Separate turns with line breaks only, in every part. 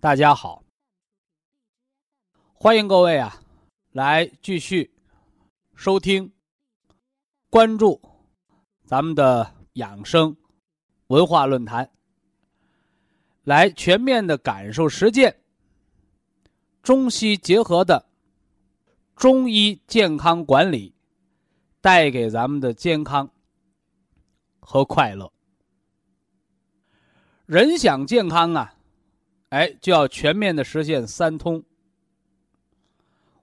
大家好，欢迎各位啊，来继续收听、关注咱们的养生文化论坛，来全面的感受实践中西结合的中医健康管理带给咱们的健康和快乐。人想健康啊！哎，就要全面的实现三通：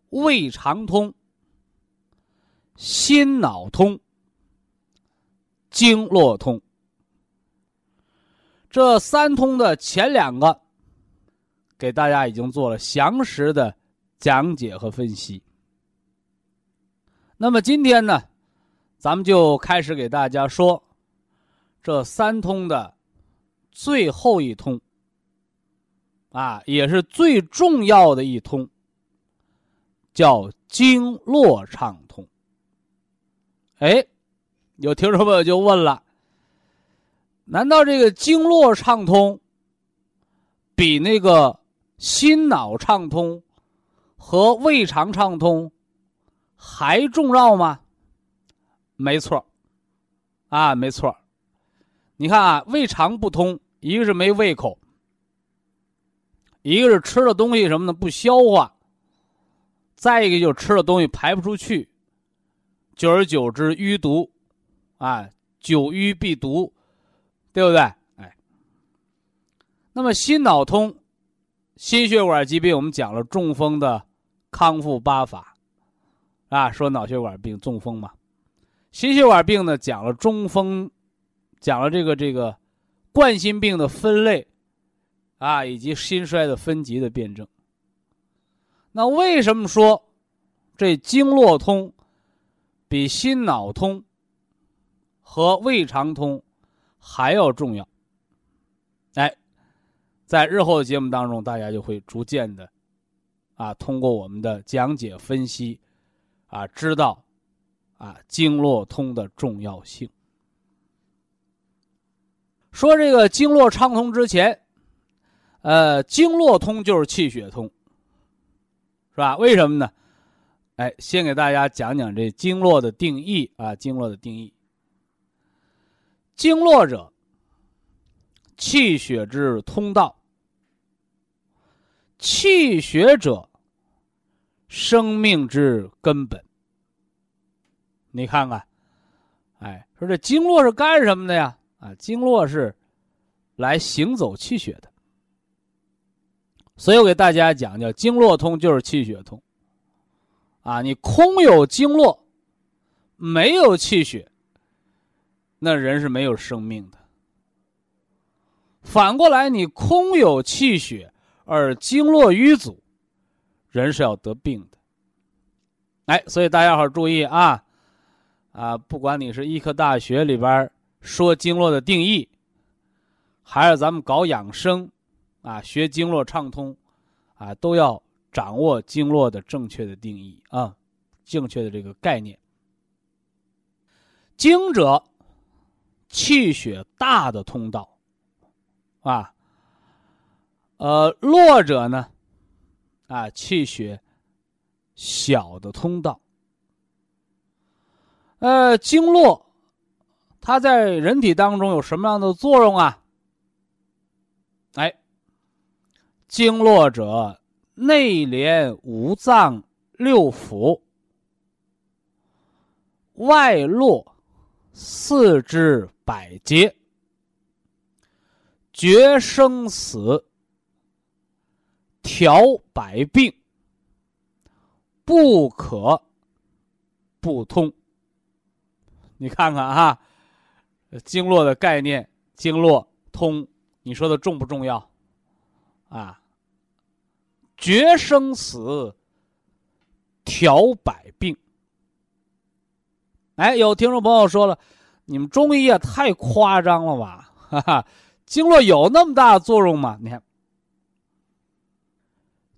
胃肠通、心脑通、经络通。这三通的前两个，给大家已经做了详实的讲解和分析。那么今天呢，咱们就开始给大家说这三通的最后一通。啊，也是最重要的一通，叫经络畅通。哎，有听众朋友就问了：难道这个经络畅通比那个心脑畅通和胃肠畅通还重要吗？没错，啊，没错。你看啊，胃肠不通，一个是没胃口。一个是吃的东西什么的不消化，再一个就是吃的东西排不出去，久而久之淤毒，啊，久淤必毒，对不对？哎，那么心脑通，心血管疾病我们讲了中风的康复八法，啊，说脑血管病中风嘛，心血管病呢讲了中风，讲了这个这个冠心病的分类。啊，以及心衰的分级的辩证。那为什么说这经络通比心脑通和胃肠通还要重要？哎，在日后的节目当中，大家就会逐渐的啊，通过我们的讲解分析啊，知道啊经络通的重要性。说这个经络畅通之前。呃，经络通就是气血通，是吧？为什么呢？哎，先给大家讲讲这经络的定义啊。经络的定义：经络者，气血之通道；气血者，生命之根本。你看看，哎，说这经络是干什么的呀？啊，经络是来行走气血的。所以我给大家讲，叫经络通就是气血通。啊，你空有经络，没有气血，那人是没有生命的。反过来，你空有气血而经络瘀阻，人是要得病的。哎，所以大家伙注意啊，啊，不管你是医科大学里边说经络的定义，还是咱们搞养生。啊，学经络畅通，啊，都要掌握经络的正确的定义啊，正确的这个概念。经者，气血大的通道，啊，呃，络者呢，啊，气血小的通道。呃，经络，它在人体当中有什么样的作用啊？哎。经络者，内连五脏六腑，外络四肢百节，决生死，调百病，不可不通。你看看哈，经络的概念，经络通，你说的重不重要？啊，决生死，调百病。哎，有听众朋友说了，你们中医也太夸张了吧？哈哈，经络有那么大的作用吗？你看，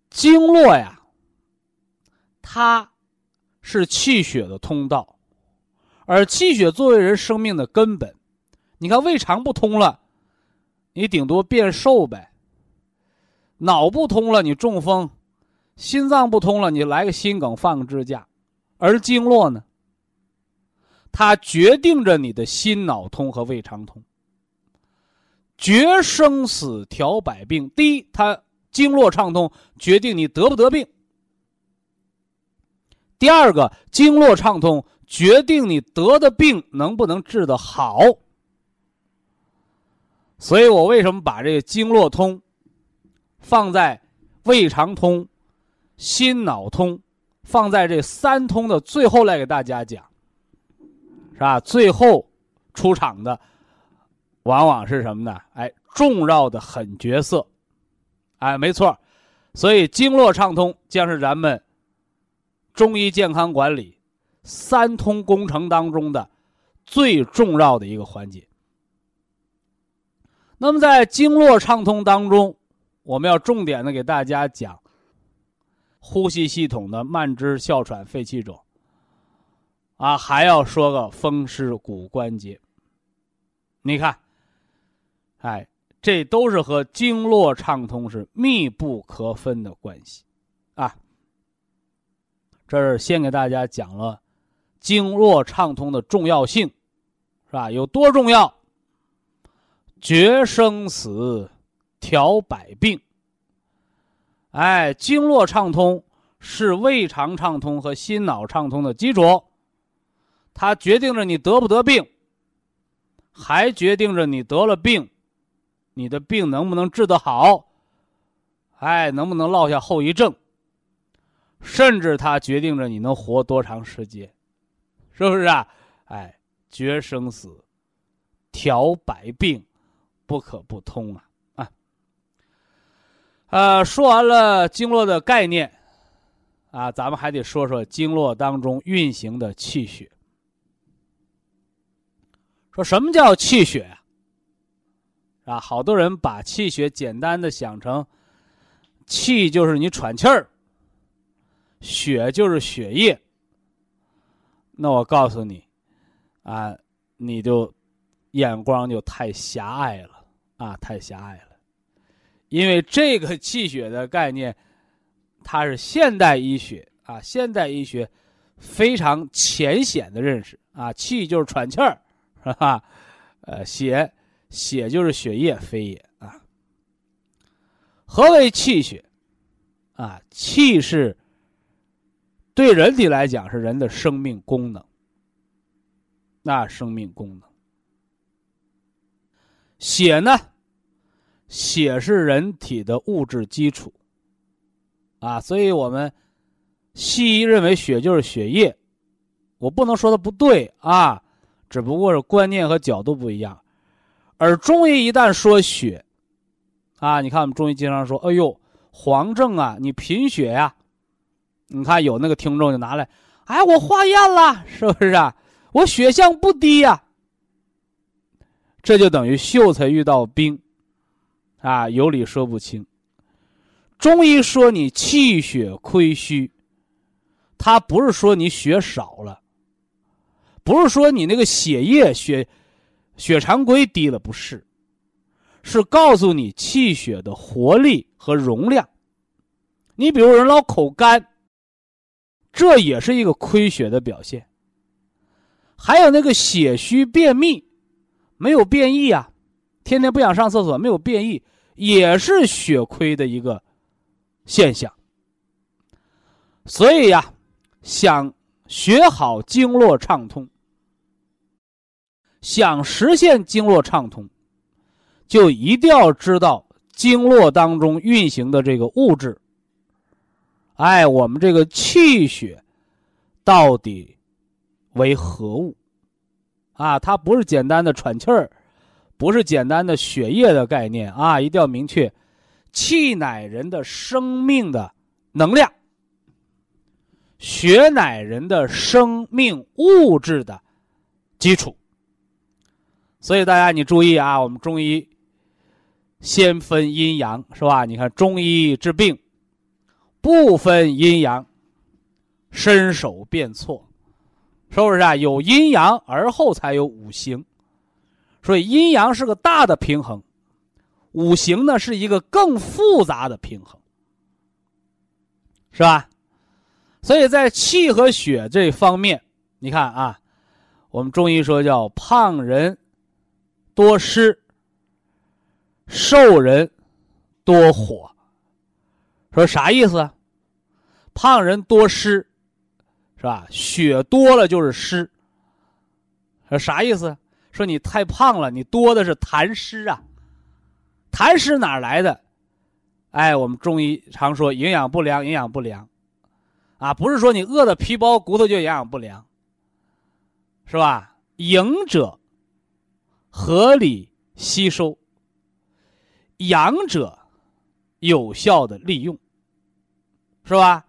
经络呀，它是气血的通道。而气血作为人生命的根本，你看胃肠不通了，你顶多变瘦呗；脑不通了，你中风；心脏不通了，你来个心梗，放个支架。而经络呢，它决定着你的心脑通和胃肠通，决生死，调百病。第一，它经络畅通，决定你得不得病；第二个，经络畅通。决定你得的病能不能治得好，所以我为什么把这个经络通放在胃肠通、心脑通，放在这三通的最后来给大家讲，是吧？最后出场的往往是什么呢？哎，重要的狠角色，哎，没错，所以经络畅通将是咱们中医健康管理。三通工程当中的最重要的一个环节。那么，在经络畅通当中，我们要重点的给大家讲呼吸系统的慢支、哮喘、肺气肿。啊，还要说个风湿骨关节。你看，哎，这都是和经络畅通是密不可分的关系，啊。这是先给大家讲了。经络畅通的重要性，是吧？有多重要？决生死，调百病。哎，经络畅通是胃肠畅通和心脑畅通的基础，它决定着你得不得病，还决定着你得了病，你的病能不能治得好，哎，能不能落下后遗症，甚至它决定着你能活多长时间。是不是啊？哎，决生死，调百病，不可不通啊！啊，呃，说完了经络的概念，啊，咱们还得说说经络当中运行的气血。说什么叫气血啊？啊，好多人把气血简单的想成，气就是你喘气儿，血就是血液。那我告诉你，啊，你就眼光就太狭隘了啊，太狭隘了，因为这个气血的概念，它是现代医学啊，现代医学非常浅显的认识啊，气就是喘气儿，是吧？呃，血血就是血液，非也啊。何为气血？啊，气是。对人体来讲是人的生命功能，那生命功能。血呢？血是人体的物质基础，啊，所以我们西医认为血就是血液，我不能说它不对啊，只不过是观念和角度不一样。而中医一旦说血，啊，你看我们中医经常说：“哎呦，黄症啊，你贫血呀。”你看，有那个听众就拿来，哎，我化验了，是不是啊？我血象不低呀。这就等于秀才遇到兵，啊，有理说不清。中医说你气血亏虚，他不是说你血少了，不是说你那个血液血血常规低了，不是，是告诉你气血的活力和容量。你比如人老口干。这也是一个亏血的表现。还有那个血虚便秘，没有便意啊，天天不想上厕所，没有便意，也是血亏的一个现象所以呀，想学好经络畅通，想实现经络畅通，就一定要知道经络当中运行的这个物质。哎，我们这个气血到底为何物？啊，它不是简单的喘气儿，不是简单的血液的概念啊！一定要明确，气乃人的生命的能量。血乃人的生命物质的基础，所以大家你注意啊，我们中医先分阴阳是吧？你看中医治病不分阴阳，伸手便错，是不是啊？有阴阳而后才有五行，所以阴阳是个大的平衡，五行呢是一个更复杂的平衡，是吧？所以在气和血这方面，你看啊，我们中医说叫胖人多湿，瘦人多火。说啥意思？胖人多湿，是吧？血多了就是湿。说啥意思？说你太胖了，你多的是痰湿啊。痰湿哪来的？哎，我们中医常说营养不良，营养不良。啊，不是说你饿的皮包骨头就营养不良，是吧？营者合理吸收，养者有效的利用，是吧？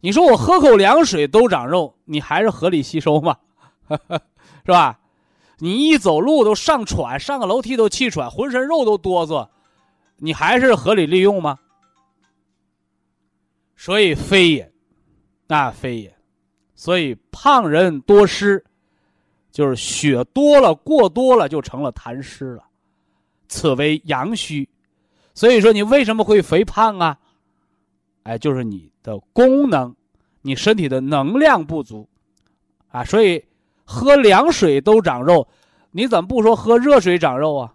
你说我喝口凉水都长肉，你还是合理吸收吗？是吧？你一走路都上喘，上个楼梯都气喘，浑身肉都哆嗦，你还是合理利用吗？所以非也。那非也，所以胖人多湿，就是血多了过多了就成了痰湿了，此为阳虚。所以说你为什么会肥胖啊？哎，就是你的功能，你身体的能量不足啊。所以喝凉水都长肉，你怎么不说喝热水长肉啊？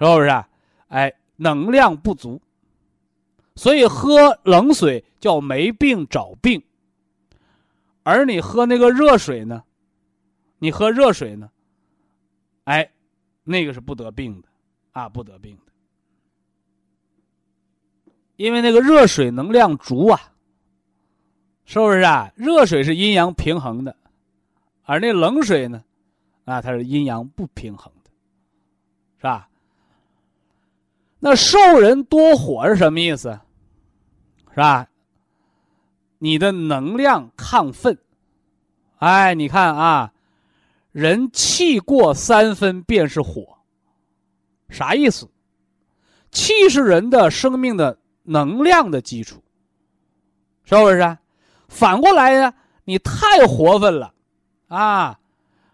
是不是？哎，能量不足。所以喝冷水叫没病找病，而你喝那个热水呢？你喝热水呢？哎，那个是不得病的，啊，不得病的，因为那个热水能量足啊，是不是啊？热水是阴阳平衡的，而那冷水呢，啊，它是阴阳不平衡的，是吧？那受人多火是什么意思？是吧？你的能量亢奋，哎，你看啊，人气过三分便是火，啥意思？气是人的生命的能量的基础，是不是？反过来呢，你太活分了，啊，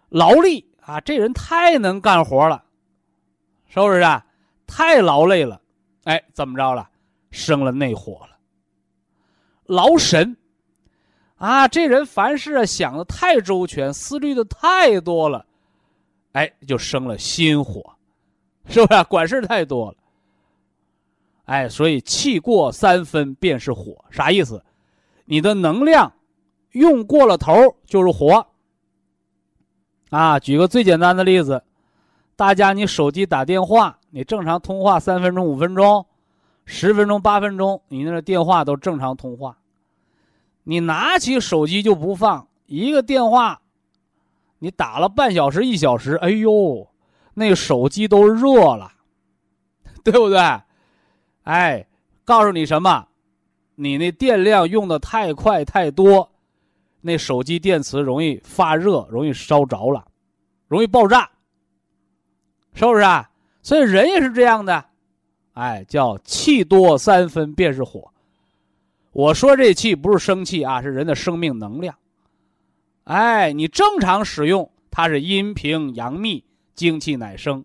劳力啊，这人太能干活了，是不是啊？太劳累了，哎，怎么着了？生了内火了。劳神，啊，这人凡事啊想的太周全，思虑的太多了，哎，就生了心火，是不是？管事太多了，哎，所以气过三分便是火，啥意思？你的能量用过了头就是火。啊，举个最简单的例子，大家你手机打电话，你正常通话三分钟、五分钟。十分钟、八分钟，你那电话都正常通话。你拿起手机就不放一个电话，你打了半小时、一小时，哎呦，那手机都热了，对不对？哎，告诉你什么？你那电量用的太快太多，那手机电池容易发热，容易烧着了，容易爆炸，是不是啊？所以人也是这样的。哎，叫气多三分便是火。我说这气不是生气啊，是人的生命能量。哎，你正常使用，它是阴平阳秘，精气乃生，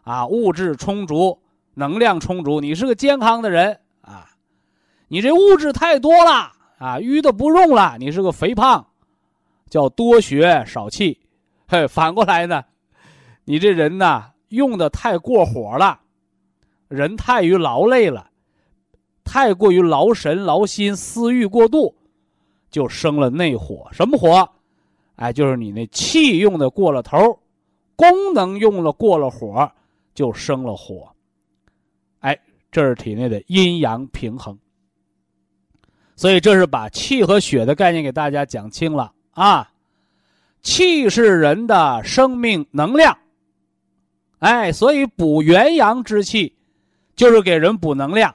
啊，物质充足，能量充足，你是个健康的人啊。你这物质太多了啊，淤的不用了，你是个肥胖，叫多血少气。嘿，反过来呢，你这人呢，用的太过火了。人太于劳累了，太过于劳神劳心，私欲过度，就生了内火。什么火？哎，就是你那气用的过了头，功能用了过了火，就生了火。哎，这是体内的阴阳平衡。所以这是把气和血的概念给大家讲清了啊。气是人的生命能量，哎，所以补元阳之气，就是给人补能量。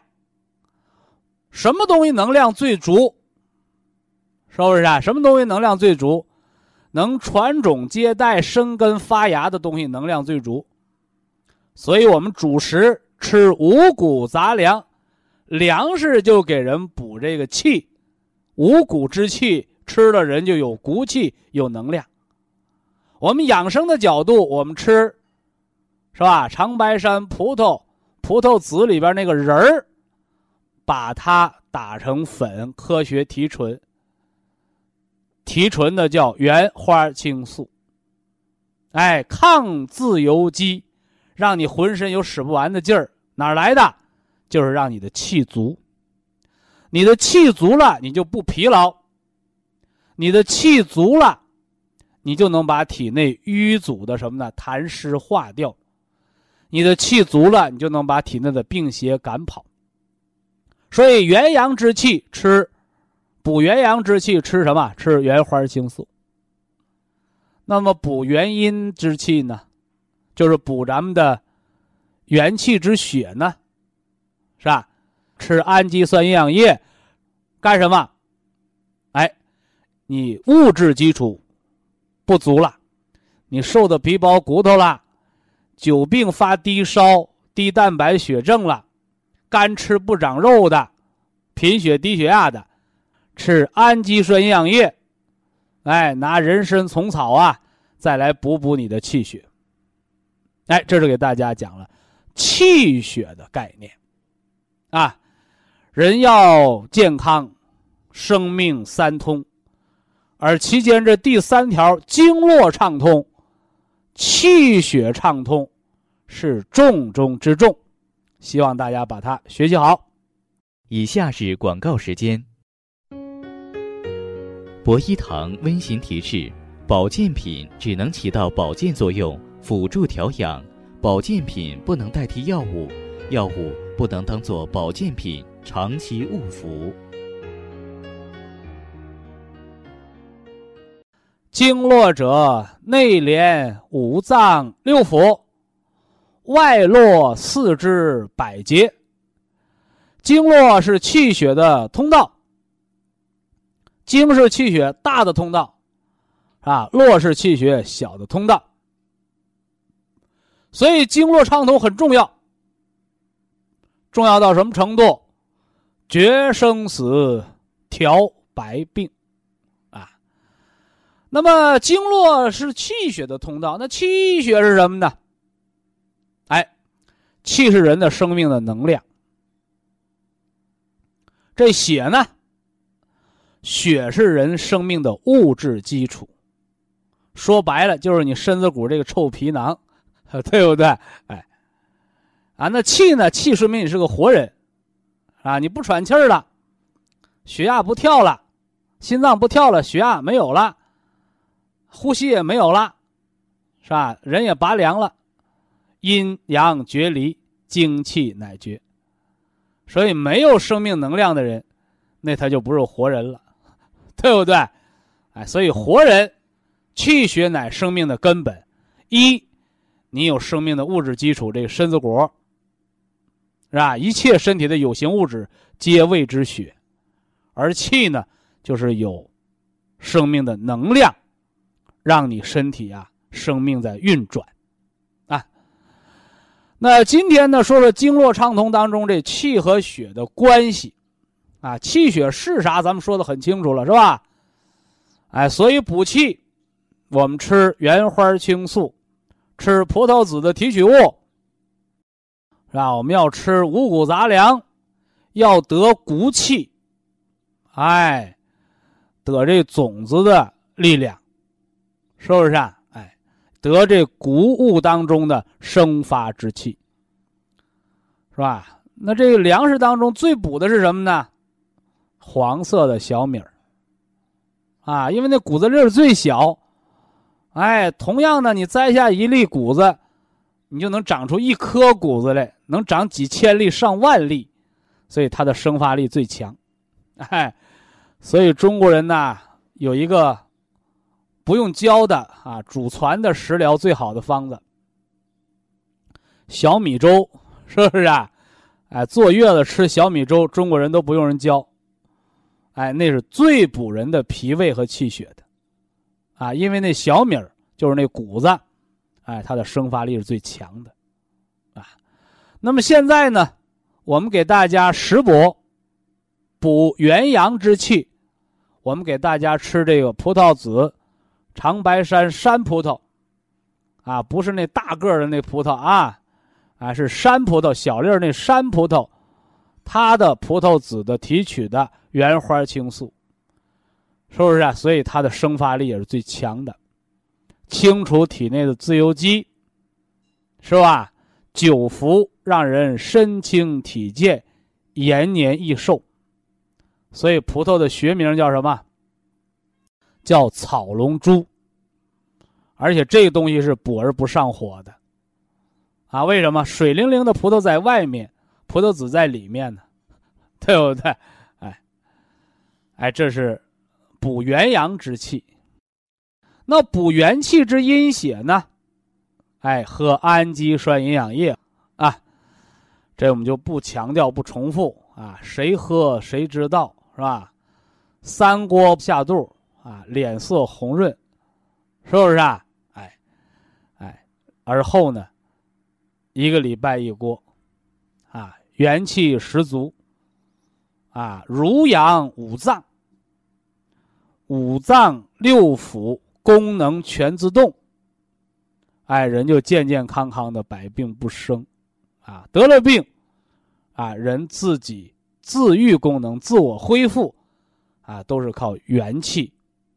什么东西能量最足？是不是啊？什么东西能量最足？能传种接代、生根发芽的东西能量最足。所以我们主食吃五谷杂粮，粮食就给人补这个气，五谷之气吃了人就有骨气、有能量。我们养生的角度，我们吃，是吧？长白山葡萄，葡萄籽里边那个仁儿，把它打成粉，科学提纯。提纯的叫原花青素。哎，抗自由基，让你浑身有使不完的劲儿，哪来的？就是让你的气足。你的气足了，你就不疲劳。你的气足了。你就能把体内淤阻的什么呢？痰湿化掉，你的气足了，你就能把体内的病邪赶跑。所以元阳之气吃，补元阳之气吃什么？吃原花青素。那么补元阴之气呢？就是补咱们的元气之血呢，是吧？吃氨基酸营养液，干什么？哎，你物质基础。不足了，你瘦的皮包骨头了，久病发低烧、低蛋白血症了，干吃不长肉的，贫血低血压的，吃氨基酸营养液，哎，拿人参、虫草啊，再来补补你的气血。哎，这是给大家讲了气血的概念，啊，人要健康，生命三通。而其间这第三条经络畅通，气血畅通，是重中之重，希望大家把它学习好。
以下是广告时间。博一堂温馨提示：保健品只能起到保健作用，辅助调养；保健品不能代替药物，药物不能当做保健品长期误服。
经络者，内连五脏六腑，外络四肢百节。经络是气血的通道，经是气血大的通道，啊，络是气血小的通道。所以经络畅通很重要，重要到什么程度？决生死，调百病。啊那么经络是气血的通道，那气血是什么呢？哎，气是人的生命的能量。这血呢？血是人生命的物质基础。说白了，就是你身子骨这个臭皮囊，对不对？哎，啊，那气呢？气说明你是个活人，啊，你不喘气儿了，血压不跳了，心脏不跳了，血压没有了。呼吸也没有了，是吧？人也拔凉了，阴阳决离，精气乃绝。所以没有生命能量的人，那他就不是活人了，对不对？哎，所以活人，气血乃生命的根本。一，你有生命的物质基础，这个身子骨，是吧？一切身体的有形物质皆谓之血，而气呢，就是有生命的能量。让你身体啊，生命在运转，啊。那今天呢，说说经络畅通当中这气和血的关系，啊，气血是啥？咱们说的很清楚了，是吧？哎，所以补气，我们吃原花青素，吃葡萄籽的提取物，啊？我们要吃五谷杂粮，要得骨气，哎，得这种子的力量。是不是啊？哎，得这谷物当中的生发之气，是吧？那这个粮食当中最补的是什么呢？黄色的小米儿。啊，因为那谷子粒儿最小，哎，同样的，你摘下一粒谷子，你就能长出一颗谷子来，能长几千粒、上万粒，所以它的生发力最强。哎，所以中国人呐有一个不用教的啊，祖传的食疗最好的方子——小米粥，是不是啊？哎，坐月子吃小米粥，中国人都不用人教。哎，那是最补人的脾胃和气血的，啊，因为那小米儿就是那谷子，哎，它的生发力是最强的，啊，那么现在呢，我们给大家食补，补元阳之气，我们给大家吃这个葡萄籽，长白山山葡萄，啊，不是那大个的那葡萄啊，啊，是山葡萄，小粒那山葡萄，它的葡萄籽的提取的。原花青素，是不是啊？所以它的生发力也是最强的，清除体内的自由基，是吧？久服让人身轻体健，延年益寿。所以葡萄的学名叫什么？叫草龙珠。而且这个东西是补而不上火的，啊？为什么？水灵灵的葡萄在外面，葡萄籽在里面呢？对不对？哎，这是补元阳之气。那补元气之阴血呢？哎，喝氨基酸营养液啊。这我们就不强调、不重复啊。谁喝谁知道是吧？三锅下肚啊，脸色红润，是不是啊？哎，哎，而后呢，一个礼拜一锅，啊，元气十足。啊，濡养五脏，五脏六腑功能全自动，哎，人就健健康康的，百病不生，啊，得了病，啊，人自己自愈功能、自我恢复，啊，都是靠元气，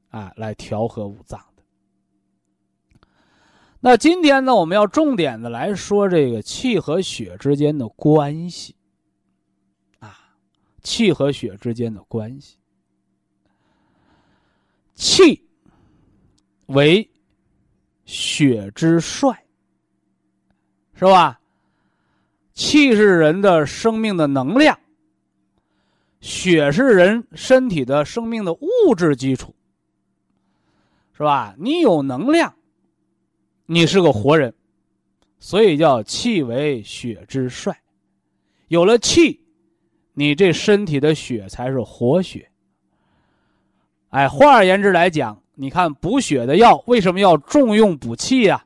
啊，来调和五脏的。那今天呢，我们要重点的来说这个气和血之间的关系。啊气和血之间的关系，气为血之帅，是吧？气是人的生命的能量，血是人身体的生命的物质基础，是吧？你有能量，你是个活人，所以叫气为血之帅。有了气。你这身体的血才是活血。哎，换而言之来讲，你看补血的药为什么要重用补气呀？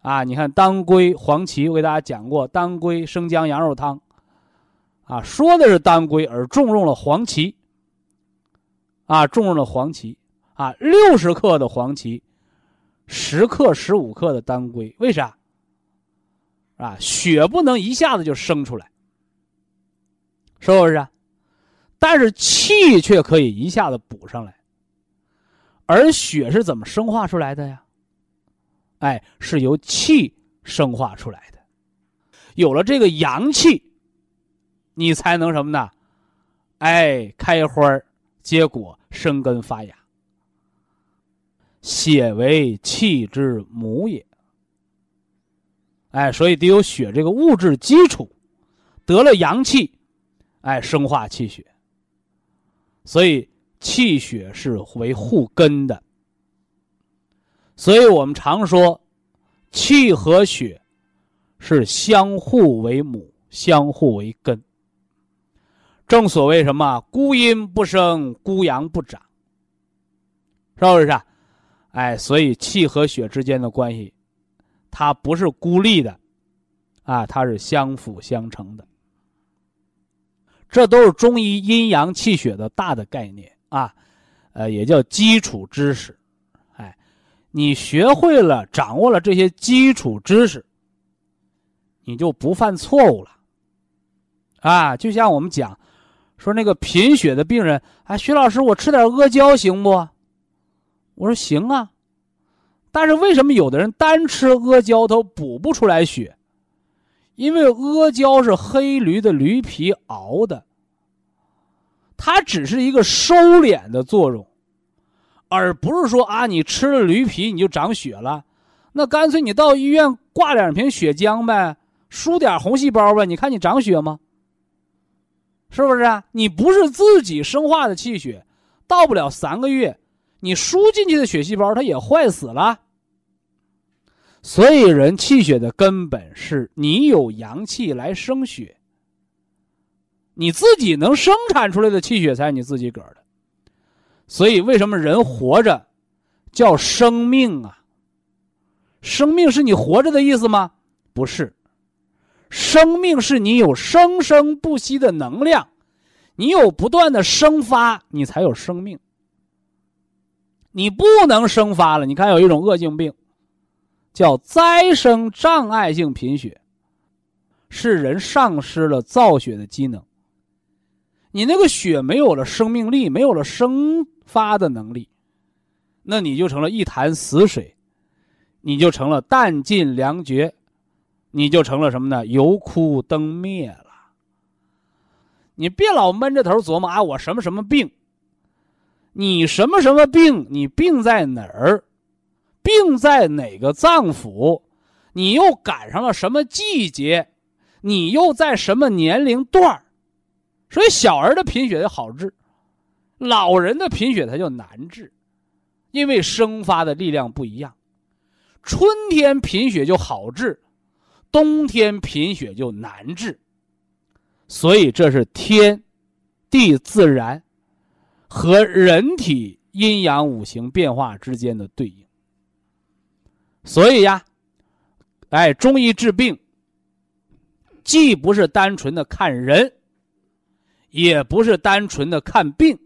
啊，你看当归、黄芪，我给大家讲过，当归生姜羊肉汤，啊，说的是当归，而重用了黄芪。啊，重用了黄芪，啊，六十克的黄芪，十克、十五克的当归，为啥？啊，血不能一下子就生出来。是不是？但是气却可以一下子补上来，而血是怎么生化出来的呀？哎，是由气生化出来的。有了这个阳气，你才能什么呢？哎，开花结果、生根发芽。血为气之母也。哎，所以得有血这个物质基础，得了阳气。哎，生化气血，所以气血是为护根的。所以我们常说，气和血是相互为母，相互为根。正所谓什么“孤阴不生，孤阳不长”，是不是？啊？哎，所以气和血之间的关系，它不是孤立的，啊，它是相辅相成的。这都是中医阴阳气血的大的概念啊，呃，也叫基础知识。哎，你学会了、掌握了这些基础知识，你就不犯错误了。啊，就像我们讲，说那个贫血的病人，啊，徐老师，我吃点阿胶行不？我说行啊，但是为什么有的人单吃阿胶都补不出来血？因为阿胶是黑驴的驴皮熬的，它只是一个收敛的作用，而不是说啊，你吃了驴皮你就长血了，那干脆你到医院挂两瓶血浆呗，输点红细胞呗，你看你长血吗？是不是啊？你不是自己生化的气血，到不了三个月，你输进去的血细胞它也坏死了。所以，人气血的根本是你有阳气来生血，你自己能生产出来的气血才是你自己个儿的。所以，为什么人活着叫生命啊？生命是你活着的意思吗？不是，生命是你有生生不息的能量，你有不断的生发，你才有生命。你不能生发了，你看有一种恶性病。叫再生障碍性贫血，是人丧失了造血的机能。你那个血没有了生命力，没有了生发的能力，那你就成了一潭死水，你就成了弹尽粮绝，你就成了什么呢？油枯灯灭了。你别老闷着头琢磨啊，我什么什么病？你什么什么病？你病在哪儿？病在哪个脏腑？你又赶上了什么季节？你又在什么年龄段所以小儿的贫血就好治，老人的贫血它就难治，因为生发的力量不一样。春天贫血就好治，冬天贫血就难治。所以这是天地自然和人体阴阳五行变化之间的对应。所以呀，哎，中医治病，既不是单纯的看人，也不是单纯的看病，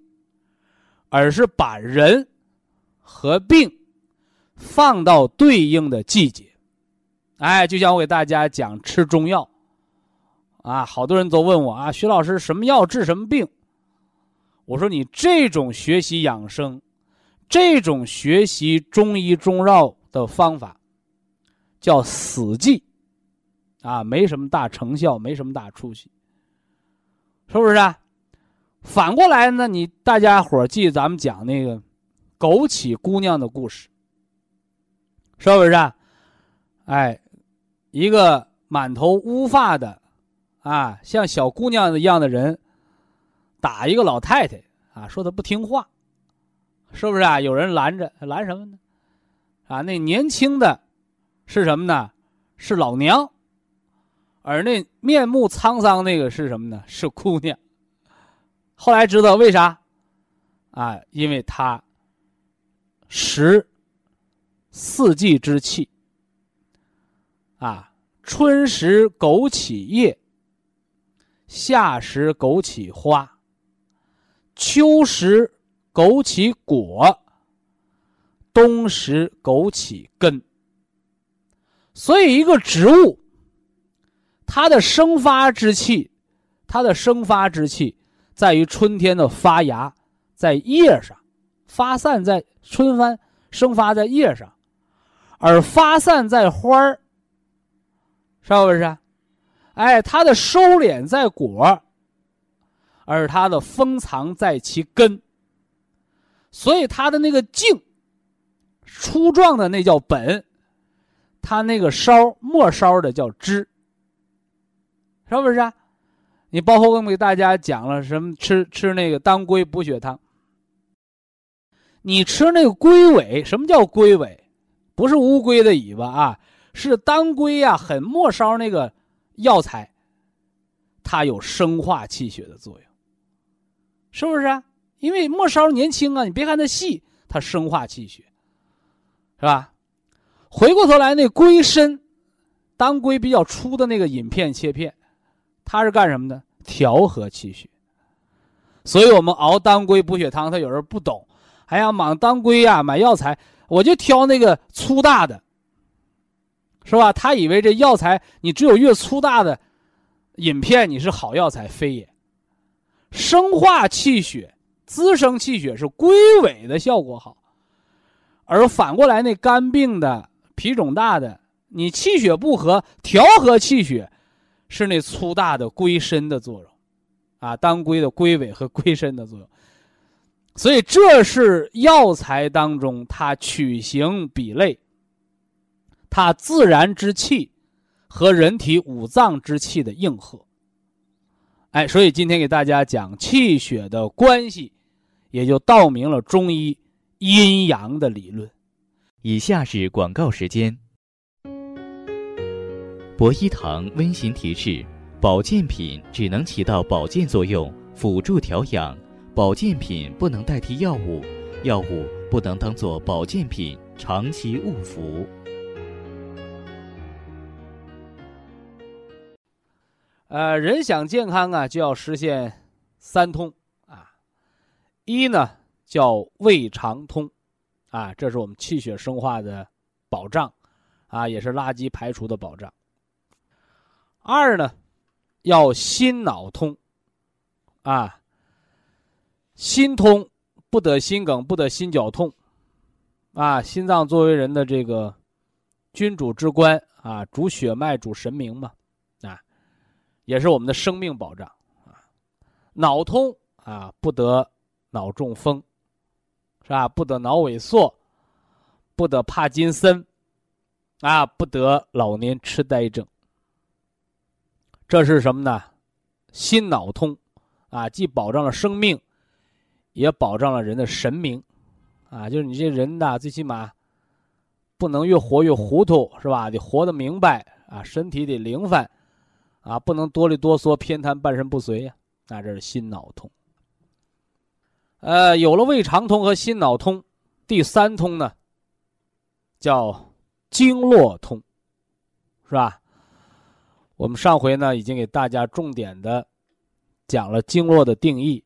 而是把人和病放到对应的季节。哎，就像我给大家讲吃中药，啊，好多人都问我啊，徐老师什么药治什么病？我说你这种学习养生，这种学习中医中药。的方法叫死记，啊，没什么大成效，没什么大出息，是不是啊？反过来呢，你大家伙记咱们讲那个枸杞姑娘的故事，是不是？啊？哎，一个满头乌发的，啊，像小姑娘一样的人，打一个老太太，啊，说她不听话，是不是啊？有人拦着，拦什么呢？啊，那年轻的，是什么呢？是老娘，而那面目沧桑那个是什么呢？是姑娘。后来知道为啥？啊，因为她食四季之气。啊，春食枸杞叶，夏食枸杞花，秋食枸杞果。冬食枸杞根，所以一个植物，它的生发之气，它的生发之气在于春天的发芽，在叶上发散，在春番生发在叶上，而发散在花儿，是不是？哎，它的收敛在果，而它的封藏在其根，所以它的那个茎。粗壮的那叫本，它那个梢末梢的叫枝，是不是？啊？你包括我们给大家讲了什么？吃吃那个当归补血汤，你吃那个龟尾，什么叫龟尾？不是乌龟的尾巴啊，是当归呀，很末梢那个药材，它有生化气血的作用，是不是？啊？因为末梢年轻啊，你别看它细，它生化气血。是吧？回过头来，那龟身，当归比较粗的那个饮片切片，它是干什么的？调和气血。所以我们熬当归补血汤，他有人不懂，还要买当归呀，买药材，我就挑那个粗大的，是吧？他以为这药材你只有越粗大的饮片，你是好药材，非也。生化气血、滋生气血是龟尾的效果好。而反过来，那肝病的、脾肿大的，你气血不和，调和气血，是那粗大的龟身的作用，啊，当归的龟尾和龟身的作用。所以这是药材当中它取形比类，它自然之气和人体五脏之气的应和。哎，所以今天给大家讲气血的关系，也就道明了中医阴阳的理论。
以下是广告时间。博一堂温馨提示：保健品只能起到保健作用，辅助调养。保健品不能代替药物，药物不能当做保健品长期误服。
呃，人想健康啊，就要实现三通啊。一呢叫胃肠通，啊，这是我们气血生化的保障，啊，也是垃圾排除的保障。二呢要心脑通，啊。心通不得心梗，不得心绞痛，啊，心脏作为人的这个君主之官啊，主血脉，主神明嘛，啊，也是我们的生命保障啊。脑通啊，不得脑中风，是吧？不得脑萎缩，不得帕金森，啊，不得老年痴呆症。这是什么呢？心脑通啊，既保障了生命。也保障了人的神明，啊，就是你这人呐，最起码不能越活越糊涂，是吧？得活得明白啊，身体得灵泛，啊，不能哆里哆嗦、偏瘫、半身不遂呀。那这是心脑通。呃，有了胃肠通和心脑通，第三通呢，叫经络通，是吧？我们上回呢已经给大家重点的讲了经络的定义。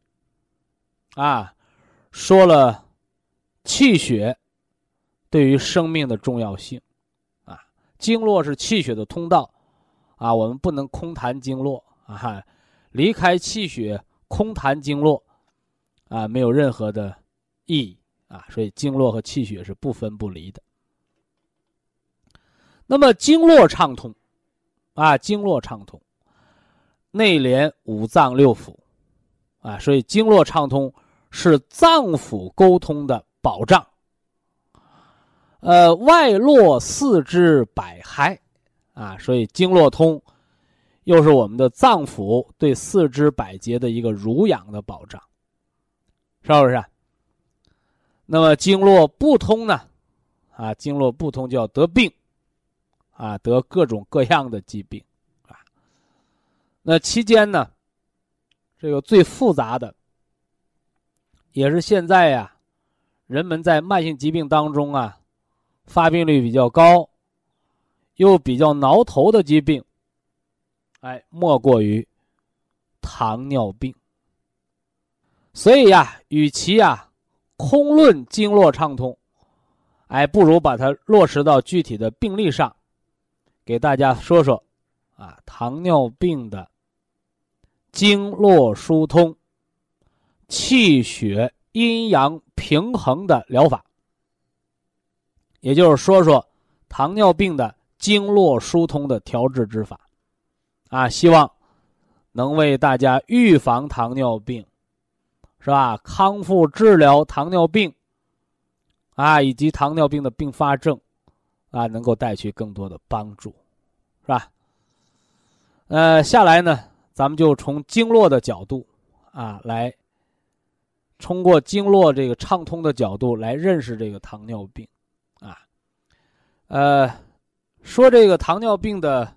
啊，说了气血对于生命的重要性，啊，经络是气血的通道，啊，我们不能空谈经络啊，离开气血空谈经络，啊，没有任何的意义啊，所以经络和气血是不分不离的。那么经络畅通，啊，经络畅通，内连五脏六腑，啊，所以经络畅通。是脏腑沟通的保障。呃，外络四肢百骸，啊，所以经络通，又是我们的脏腑对四肢百节的一个濡养的保障，是不是？那么经络不通呢？啊，经络不通就要得病，啊，得各种各样的疾病，啊。那期间呢，这个最复杂的。也是现在呀，人们在慢性疾病当中啊，发病率比较高，又比较挠头的疾病，哎，莫过于糖尿病。所以呀，与其呀空论经络畅通，哎，不如把它落实到具体的病例上，给大家说说啊，糖尿病的经络疏通。气血阴阳平衡的疗法，也就是说说糖尿病的经络疏通的调治之法，啊，希望能为大家预防糖尿病，是吧？康复治疗糖尿病，啊，以及糖尿病的并发症，啊，能够带去更多的帮助，是吧？呃，下来呢，咱们就从经络的角度，啊，来。通过经络这个畅通的角度来认识这个糖尿病，啊，呃，说这个糖尿病的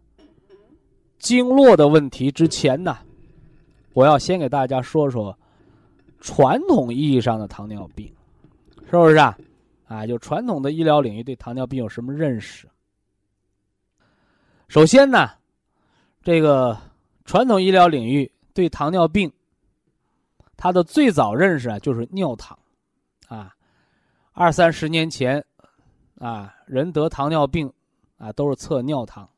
经络的问题之前呢，我要先给大家说说传统意义上的糖尿病，是不是啊？啊，就传统的医疗领域对糖尿病有什么认识？首先呢，这个传统医疗领域对糖尿病。他的最早认识啊，就是尿糖，啊，二三十年前，啊，人得糖尿病，啊，都是测尿糖，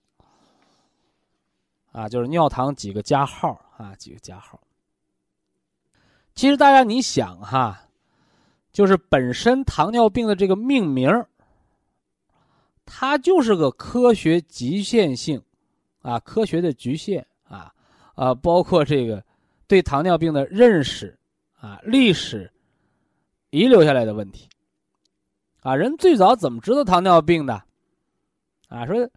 啊，就是尿糖几个加号啊，几个加号。其实大家你想哈，就是本身糖尿病的这个命名，它就是个科学局限性，啊，科学的局限啊啊，包括这个对糖尿病的认识啊、历史遗留下来的问题啊。人最早怎么知道糖尿病的？啊，说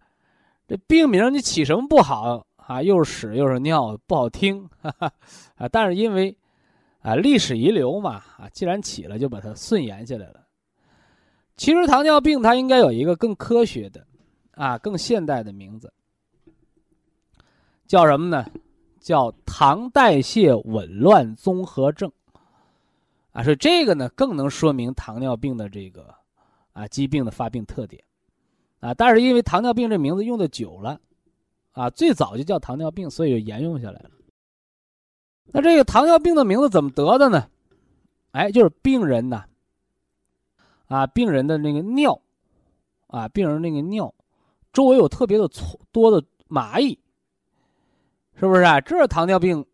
这病名你起什么不好啊？又是屎又是尿，不好听哈哈啊！但是因为啊历史遗留嘛啊，既然起了，就把它顺延下来了。其实糖尿病它应该有一个更科学的啊、更现代的名字，叫什么呢？叫糖代谢紊乱综合症。啊，所以这个呢更能说明糖尿病的这个啊疾病的发病特点。啊，但是因为糖尿病这名字用的久了，啊，最早就叫糖尿病，所以就沿用下来了。那这个糖尿病的名字怎么得的呢？哎，就是病人呐，啊，病人的那个尿，啊，病人那个尿，周围有特别的多的蚂蚁，是不是啊？这是糖尿病，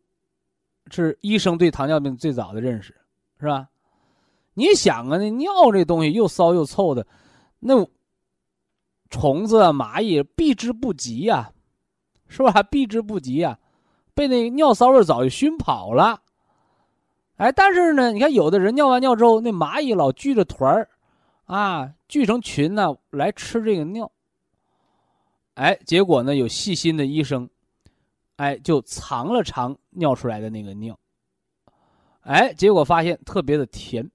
是医生对糖尿病最早的认识，是吧？你想啊，那尿这东西又骚又臭的，那。虫子啊、蚂蚁避之不及呀，是吧？避之不及呀，被那尿骚味早就熏跑了。哎，但是呢，你看有的人尿完尿之后，那蚂蚁老聚着团儿，啊，聚成群呢来吃这个尿。哎，结果呢，有细心的医生，哎，就尝了尝尿出来的那个尿。哎，结果发现特别的甜，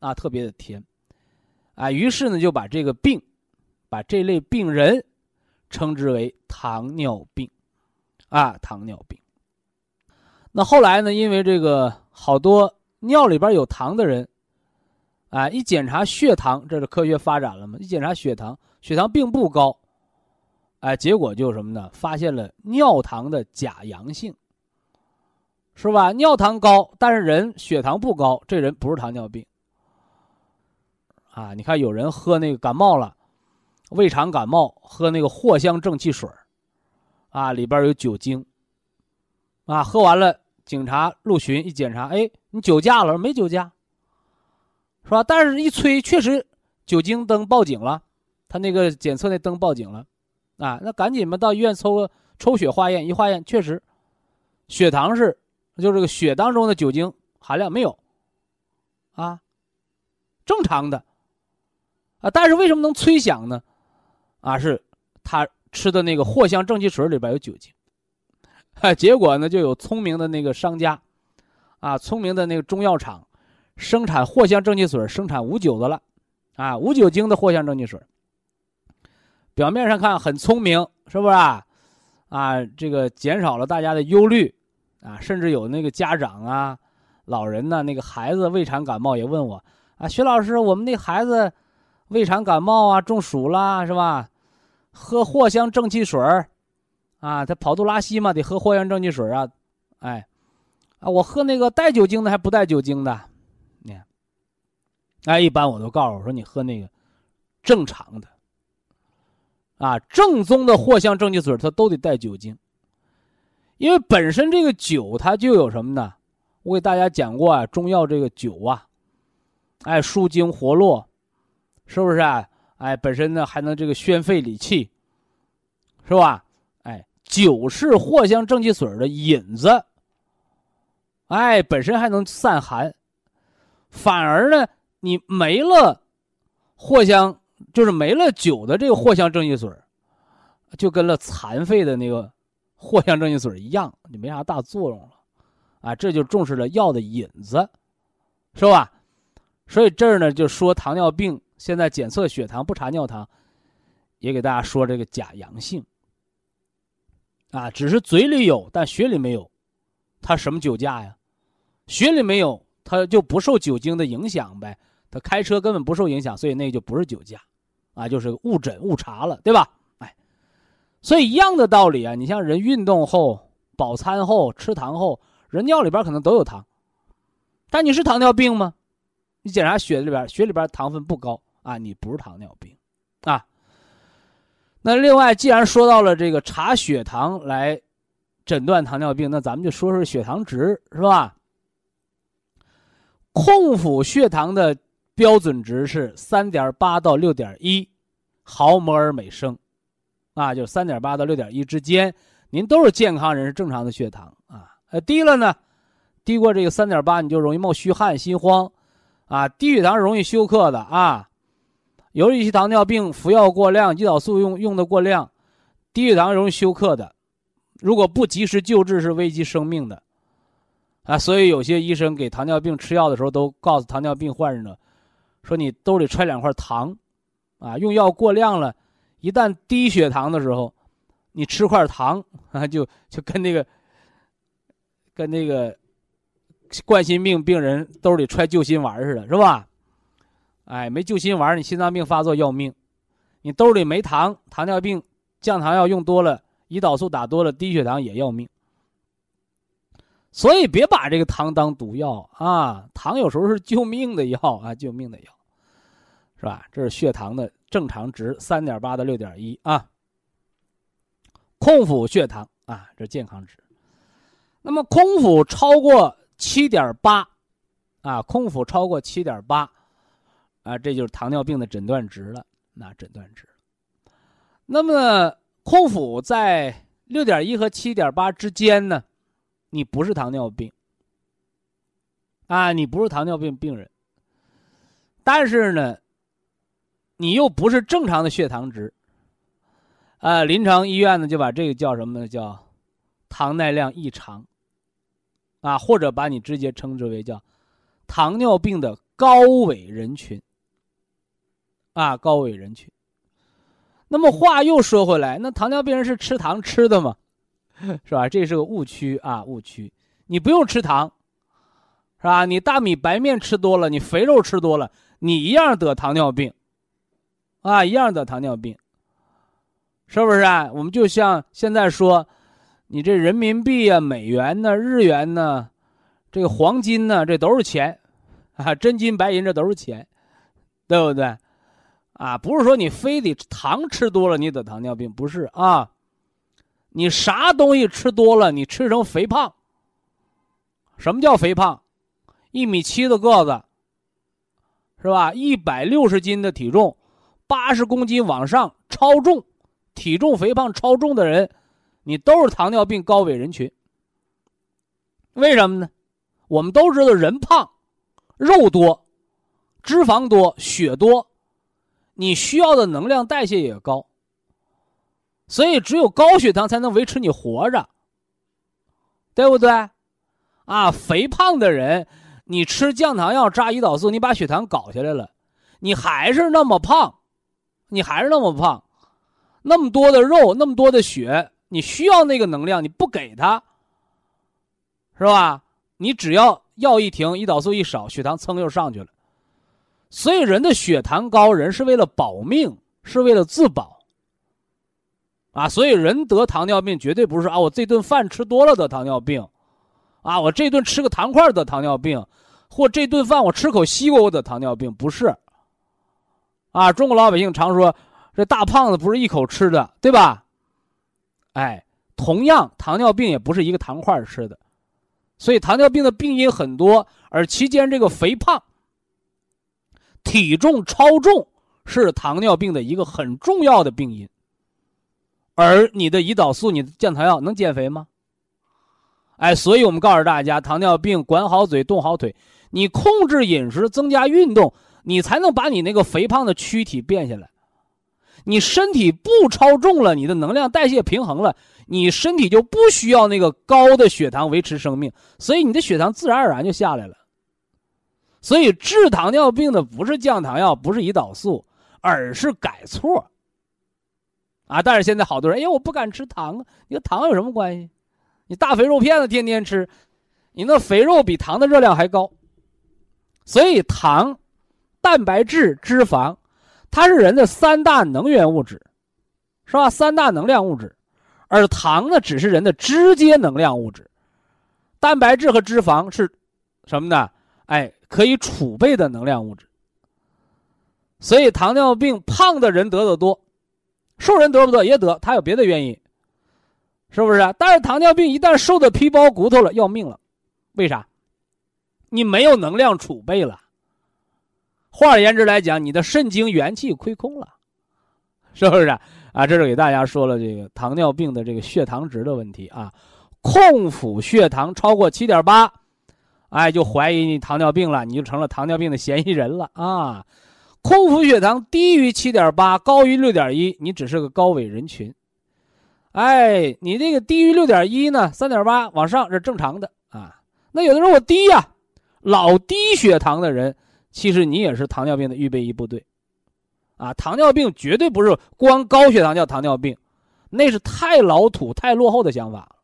啊，特别的甜，啊，于是呢就把这个病。把这类病人称之为糖尿病，啊，糖尿病。那后来呢？因为这个好多尿里边有糖的人，啊，一检查血糖，这是科学发展了嘛？一检查血糖，血糖并不高，哎，结果就什么呢？发现了尿糖的假阳性，是吧？尿糖高，但是人血糖不高，这人不是糖尿病。啊，你看有人喝那个感冒了。胃肠感冒喝那个藿香正气水啊，里边有酒精，啊，喝完了，警察陆巡一检查，哎，你酒驾了？没酒驾，是吧？但是一吹，确实酒精灯报警了，他那个检测那灯报警了，啊，那赶紧吧，到医院抽抽血化验，一化验确实，血糖是，就这个血当中的酒精含量没有，啊，正常的，啊，但是为什么能吹响呢？啊，是他吃的那个藿香正气水里边有酒精，哎，结果呢，就有聪明的那个商家，啊，聪明的那个中药厂，生产藿香正气水，生产无酒的了，啊，无酒精的藿香正气水。表面上看很聪明，是不是啊？啊，这个减少了大家的忧虑，啊，甚至有那个家长啊，老人呢，那个孩子胃肠感冒也问我，啊，徐老师，我们那孩子胃肠感冒啊，中暑啦，是吧？喝藿香正气水儿，啊，他跑肚拉稀嘛，得喝藿香正气水啊，哎，啊，我喝那个带酒精的还不带酒精的，你看，哎，一般我都告诉我说你喝那个正常的，啊，正宗的藿香正气水它都得带酒精，因为本身这个酒它就有什么呢？我给大家讲过啊，中药这个酒啊，哎，舒筋活络，是不是啊？哎，本身呢还能这个宣肺理气，是吧？哎，酒是藿香正气水的引子，哎，本身还能散寒，反而呢，你没了藿香，就是没了酒的这个藿香正气水，就跟了残废的那个藿香正气水一样，就没啥大作用了，啊，这就重视了药的引子，是吧？所以这儿呢就说糖尿病。现在检测血糖不查尿糖，也给大家说这个假阳性。啊，只是嘴里有，但血里没有，他什么酒驾呀？血里没有，他就不受酒精的影响呗。他开车根本不受影响，所以那就不是酒驾，啊，就是误诊误查了，对吧？哎，所以一样的道理啊。你像人运动后、饱餐后、吃糖后，人尿里边可能都有糖，但你是糖尿病吗？你检查血里边，血里边糖分不高啊，你不是糖尿病，啊。那另外，既然说到了这个查血糖来诊断糖尿病，那咱们就说说血糖值，是吧？空腹血糖的标准值是三点八到六点一毫摩尔每升，啊，就三点八到六点一之间。您都是健康人，是正常的血糖啊。呃，低了呢，低过这个三点八，你就容易冒虚汗、心慌，啊，低血糖容易休克的啊。由于一些糖尿病服药过量，胰岛素用用的过量，低血糖容易休克的，如果不及时救治，是危及生命的。啊，所以有些医生给糖尿病吃药的时候，都告诉糖尿病患者，说你兜里揣两块糖，啊，用药过量了，一旦低血糖的时候，你吃块糖啊，就就跟那个，跟那个，冠心病病人兜里揣救心丸似的，是吧？哎，没救心丸，你心脏病发作要命；你兜里没糖，糖尿病降糖药用多了，胰岛素打多了，低血糖也要命。所以别把这个糖当毒药啊！糖有时候是救命的药啊，救命的药，是吧？这是血糖的正常值，三点八到六点一啊。空腹血糖啊，这健康值。那么空腹超过七点八，啊，空腹超过七点八，啊，这就是糖尿病的诊断值了，那诊断值。那么空腹在六点一和七点八之间呢？你不是糖尿病，啊，你不是糖尿病病人，但是呢，你又不是正常的血糖值，啊，临床医院呢就把这个叫什么呢？叫糖耐量异常，啊，或者把你直接称之为叫糖尿病的高危人群，啊，高危人群。那么话又说回来，那糖尿病人是吃糖吃的吗？是吧？这是个误区啊，误区。你不用吃糖，是吧？你大米白面吃多了，你肥肉吃多了，你一样得糖尿病，啊，一样得糖尿病，是不是啊？我们就像现在说，你这人民币啊、美元呢、日元呢，这个黄金呢，这都是钱，啊，真金白银这都是钱，对不对？啊，不是说你非得糖吃多了你得糖尿病，不是啊。你啥东西吃多了，你吃成肥胖。什么叫肥胖？一米七的个子，是吧？一百六十斤的体重，八十公斤往上超重，体重肥胖超重的人，你都是糖尿病高危人群。为什么呢？我们都知道，人胖，肉多，脂肪多，血多，你需要的能量代谢也高。所以，只有高血糖才能维持你活着，对不对？啊，肥胖的人，你吃降糖药、扎胰岛素，你把血糖搞下来了，你还是那么胖，你还是那么胖，那么多的肉，那么多的血，你需要那个能量，你不给他，是吧？你只要药一停，胰岛素一少，血糖蹭又上去了。所以，人的血糖高，人是为了保命，是为了自保。啊，所以人得糖尿病绝对不是啊，我这顿饭吃多了得糖尿病，啊，我这顿吃个糖块得糖尿病，或这顿饭我吃口西瓜我得糖尿病，不是。啊，中国老百姓常说，这大胖子不是一口吃的，对吧？哎，同样糖尿病也不是一个糖块吃的，所以糖尿病的病因很多，而其间这个肥胖、体重超重是糖尿病的一个很重要的病因。而你的胰岛素、你的降糖药能减肥吗？哎，所以我们告诉大家，糖尿病管好嘴、动好腿，你控制饮食、增加运动，你才能把你那个肥胖的躯体变下来。你身体不超重了，你的能量代谢平衡了，你身体就不需要那个高的血糖维持生命，所以你的血糖自然而然就下来了。所以治糖尿病的不是降糖药，不是胰岛素，而是改错。啊！但是现在好多人，哎呀，我不敢吃糖啊！你跟糖有什么关系？你大肥肉片子天天吃，你那肥肉比糖的热量还高。所以糖、蛋白质、脂肪，它是人的三大能源物质，是吧？三大能量物质，而糖呢，只是人的直接能量物质。蛋白质和脂肪是什么呢？哎，可以储备的能量物质。所以糖尿病胖的人得的多。瘦人得不得也得，他有别的原因，是不是？但是糖尿病一旦瘦的皮包骨头了，要命了，为啥？你没有能量储备了。换而言之来讲，你的肾精元气亏空了，是不是？啊，这是给大家说了这个糖尿病的这个血糖值的问题啊，空腹血糖超过七点八，哎，就怀疑你糖尿病了，你就成了糖尿病的嫌疑人了啊。空腹血糖低于七点八，高于六点一，你只是个高危人群。哎，你这个低于六点一呢，三点八往上是正常的啊。那有的人我低呀，老低血糖的人，其实你也是糖尿病的预备役部队。啊，糖尿病绝对不是光高血糖叫糖尿病，那是太老土、太落后的想法了，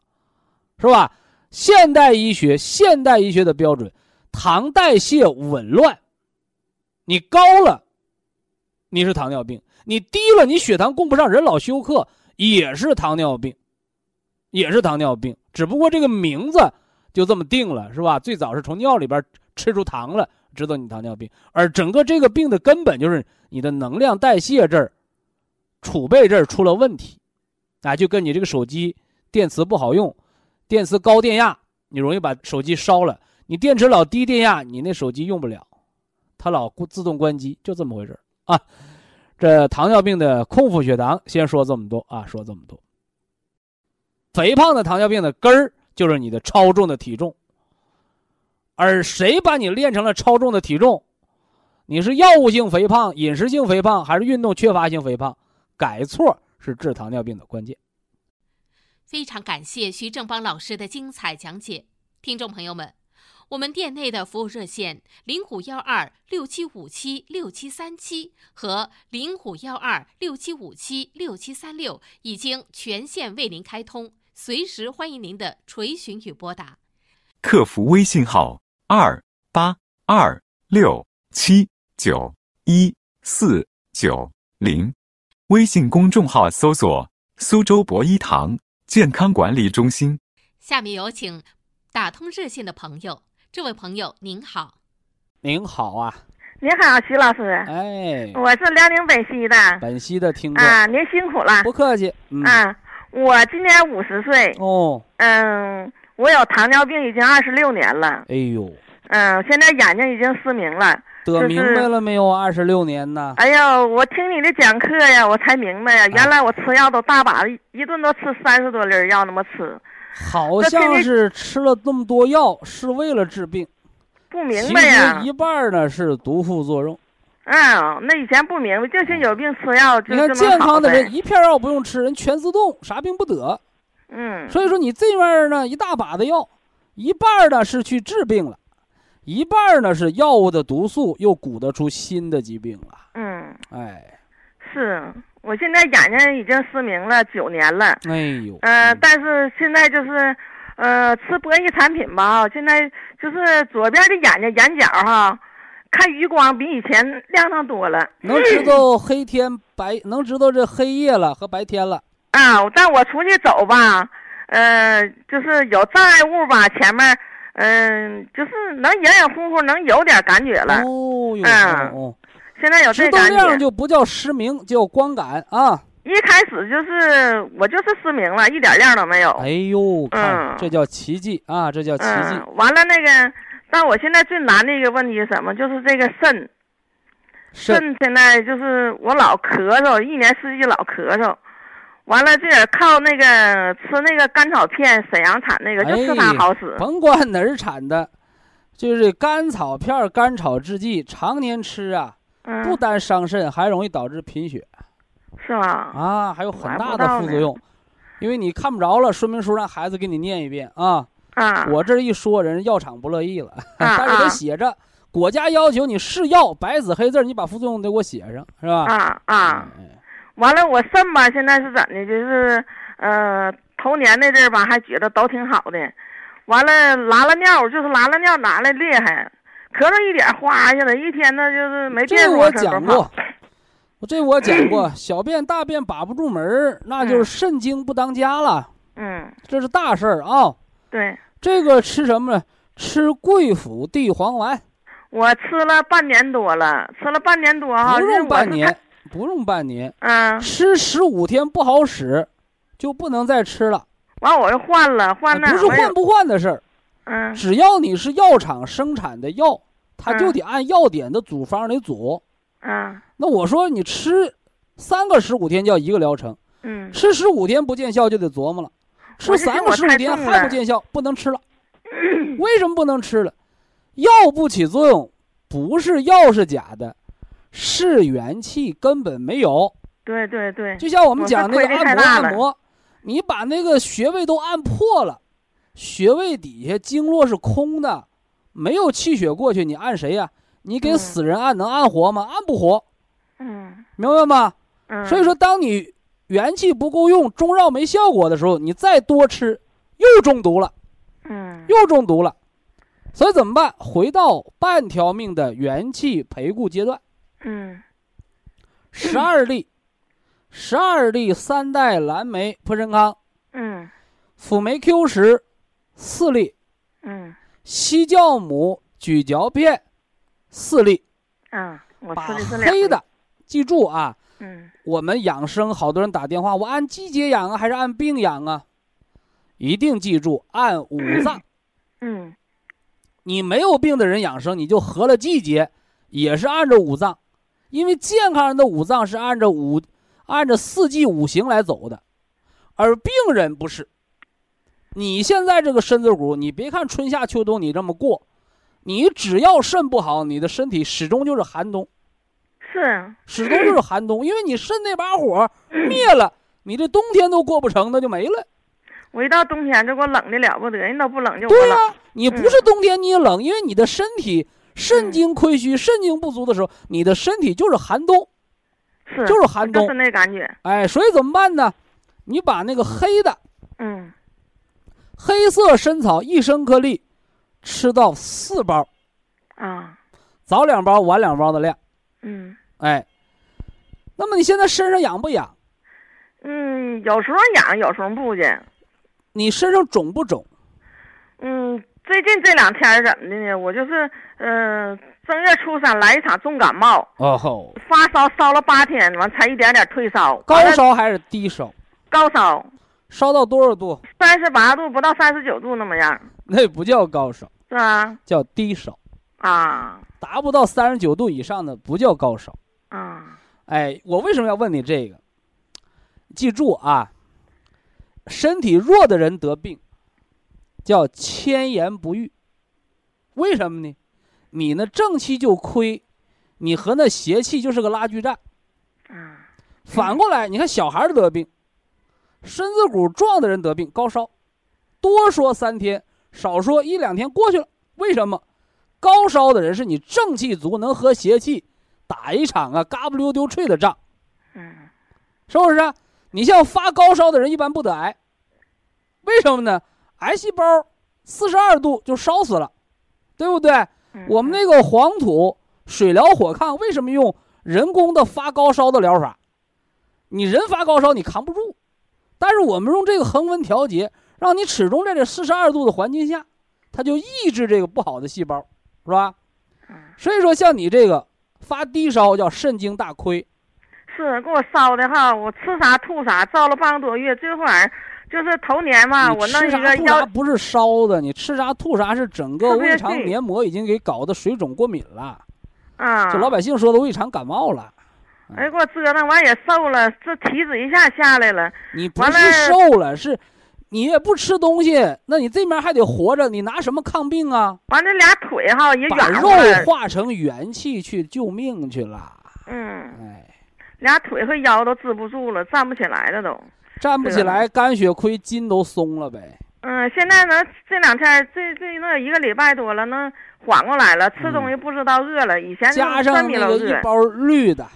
是吧？现代医学，现代医学的标准，糖代谢紊乱，你高了，你是糖尿病；你低了，你血糖供不上，人老休克，也是糖尿病，也是糖尿病。只不过这个名字就这么定了，是吧？最早是从尿里边吃出糖了。知道你糖尿病，而整个这个病的根本就是你的能量代谢这儿、储备这儿出了问题，啊，就跟你这个手机电池不好用，电池高电压，你容易把手机烧了；你电池老低电压，你那手机用不了，它老自动关机，就这么回事啊。这糖尿病的空腹血糖，先说这么多啊，说这么多。肥胖的糖尿病的根儿就是你的超重的体重。而谁把你练成了超重的体重？你是药物性肥胖、饮食性肥胖，还是运动缺乏性肥胖？改错是治糖尿病的关键。
非常感谢徐正邦老师的精彩讲解，听众朋友们，我们店内的服务热线零五幺二六七五七六七三七和零五幺二六七五七六七三六已经全线为您开通，随时欢迎您的垂询与拨打。
客服微信号。二八二六七九一四九零，微信公众号搜索“苏州博一堂健康管理中心”。
下面有请打通热线的朋友，这位朋友您好，
您好啊，
您好，徐老师，
哎，
我是辽宁本溪的，
本溪的听。众
啊，您辛苦了，
不客气，
啊，我今年五十岁，
哦，
嗯。我有糖尿病已经二十六年了。
哎呦，
嗯，现在眼睛已经失明了。
得明白了没有？二十六年呢？
哎呀，我听你的讲课呀，我才明白呀。原来我吃药都大把，一顿都吃三十多粒药那么吃。
好像是吃了那么多药是为了治病，
不明白呀。
一半呢是毒副作用。
嗯，那以前不明白，就是有病吃药。
你看健康的人一片药不用吃，人全自动，啥病不得。
嗯，
所以说你这面呢一大把的药，一半呢是去治病了，一半呢是药物的毒素又鼓得出新的疾病了。
嗯，
哎，
是我现在眼睛已经失明了九年了。
哎呦，
呃，但是现在就是，呃，吃博弈产品吧，现在就是左边的眼睛眼角哈，看余光比以前亮堂多了，
能知道黑天白，能知道这黑夜了和白天了。
啊，但我出去走吧，呃，就是有障碍物吧，前面，嗯，就是能隐隐乎乎能有点感觉了。
哦哟，嗯，
现在有这感觉。
量就不叫失明，叫光感啊。
一开始就是我就是失明了，一点亮都没有。
哎呦，看这叫奇迹啊，这叫奇迹。
完了那个，但我现在最难的一个问题是什么？就是这个肾，肾现在就是我老咳嗽，一年四季老咳嗽。完了，这也靠那个吃那个甘草片，沈阳产那个，就吃它好使。
甭管哪儿产的，就是甘草片、甘草制剂，常年吃啊，不单伤肾，还容易导致贫血。
是吗？
啊，还有很大的副作用，因为你看不着了，说明书让孩子给你念一遍啊。
啊。
我这一说，人药厂不乐意了，但是得写着，国家要求你试药，白纸黑字，你把副作用得给我写上，是吧？
啊啊。完了，我肾吧，现在是怎的？就是，呃，头年那阵儿吧，还觉得都挺好的。完了，拉了尿，就是拉了尿，拿来厉害，咳嗽一点哗下来，一天呢就是没变
过。这我讲过，我这我讲过，小便大便把不住门那就是肾精不当家了。
嗯，
这是大事儿啊。
对，
这个吃什么呢？吃桂附地黄丸。
我吃了半年多了，吃了半年多哈。
不用半年。不用半年，
嗯，
吃十五天不好使，就不能再吃了。
完，我又换了，换那
不是换不换的事儿，
嗯，
只要你是药厂生产的药，它就得按药典的组方来组。
嗯，
那我说你吃三个十五天叫一个疗程，
嗯，
吃十五天不见效就得琢磨了，吃三个十五天还不见效，不能吃了。为什么不能吃了？药不起作用，不是药是假的，是元气根本没有。
对对对，
就像我们讲那个按摩按摩，你把那个穴位都按破了，穴位底下经络是空的，没有气血过去，你按谁呀？你给死人按能按活吗？按不活。
嗯，
明白吗？
嗯。
所以说，当你元气不够用，中药没效果的时候，你再多吃，又中毒了。
嗯。
又中毒了，所以怎么办？回到半条命的元气培固阶段。
嗯。
十二粒，十二粒三代蓝莓普参康。
嗯。
辅酶 Q 十，四粒。
嗯。
西酵母咀嚼片，四粒。
嗯，我
把黑的。记住啊，
嗯，
我们养生好多人打电话，我按季节养啊，还是按病养啊？一定记住按五脏。
嗯，
你没有病的人养生，你就合了季节，也是按照五脏，因为健康人的五脏是按照五，按照四季五行来走的，而病人不是。你现在这个身子骨，你别看春夏秋冬你这么过，你只要肾不好，你的身体始终就是寒冬。
是，
始终就是寒冬，因为你肾那把火灭了，你这冬天都过不成，那就没了。
我一到冬天这给我冷的了不得，人都不冷就
对呀，你不是冬天你也冷，因为你的身体肾精亏虚、肾精不足的时候，你的身体就是寒冬，
是
就是寒冬，
是那感觉。
哎，所以怎么办呢？你把那个黑的，
嗯，
黑色参草一升颗粒，吃到四包，
啊，
早两包，晚两包的量。
嗯，
哎，那么你现在身上痒不痒？
嗯，有时候痒，有时候不痒。
你身上肿不肿？
嗯，最近这两天怎么的呢？我就是，嗯，正月初三来一场重感冒，
哦吼，
发烧烧了八天，完才一点点退烧。
高烧还是低烧？
高烧。
烧到多少度？
三十八度，不到三十九度那么样。
那不叫高烧，
是吧？
叫低烧。
啊。
达不到三十九度以上的不叫高烧。
啊。
哎，我为什么要问你这个？记住啊，身体弱的人得病，叫千言不愈。为什么呢？你那正气就亏，你和那邪气就是个拉锯战。反过来，你看小孩得病，身子骨壮的人得病高烧，多说三天，少说一两天过去了。为什么？高烧的人是你正气足，能和邪气打一场啊嘎不溜丢脆的仗。
嗯，
是不是？啊？你像发高烧的人一般不得癌，为什么呢？癌细胞四十二度就烧死了，对不对？我们那个黄土水疗火炕为什么用人工的发高烧的疗法？你人发高烧你扛不住，但是我们用这个恒温调节，让你始终在这四十二度的环境下，它就抑制这个不好的细胞，是吧？所以说像你这个发低烧叫肾精大亏。
是给我烧的哈，我吃啥吐啥，烧了半个多月，最后玩意儿就是头年嘛，我弄一个
药不是烧的，你吃啥吐啥是整个胃肠黏膜已经给搞得水肿过敏了，
啊，
就老百姓说的胃肠感冒了。
哎，给我折腾完也瘦了，这体脂一下下来了。
你不是瘦了，是，你也不吃东西，那你这面还得活着，你拿什么抗病啊？
完这俩腿哈也
把肉化成元气去救命去了。
嗯，
哎。
俩腿和腰都支不住了，站不起来了都，
站不起来，肝血亏，筋都松了呗。
嗯，现在能，这两天这这那一个礼拜多了，能缓过来了，吃东西不知道饿了，以前
加上那个一包绿的，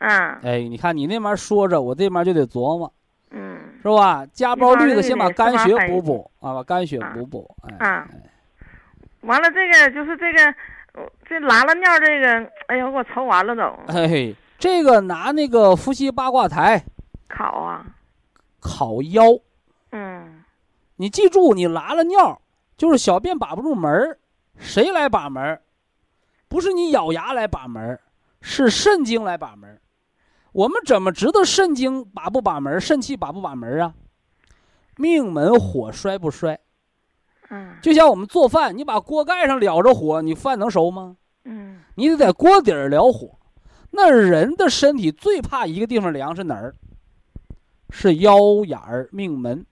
嗯，
哎，你看你那边说着，我这边就得琢磨，
嗯，
是吧？加包绿的，先把肝血补补。啊，把肝血补补，哎，
完了这个就是这个，这拉了尿这个，哎呀，给我愁完了都，
哎。这个拿那个伏羲八卦台
烤啊，
烤腰。
嗯，
你记住，你拉了尿，就是小便把不住门儿谁来把门儿不是你咬牙来把门儿是肾经来把门儿我们怎么知道肾经把不把门肾气把不把门啊？命门火衰不衰？
嗯，
就像我们做饭，你把锅盖上燎着火，你饭能熟吗？
嗯，
你得在锅底儿燎火。那人的身体最怕一个地方凉是哪儿？是腰眼儿命门，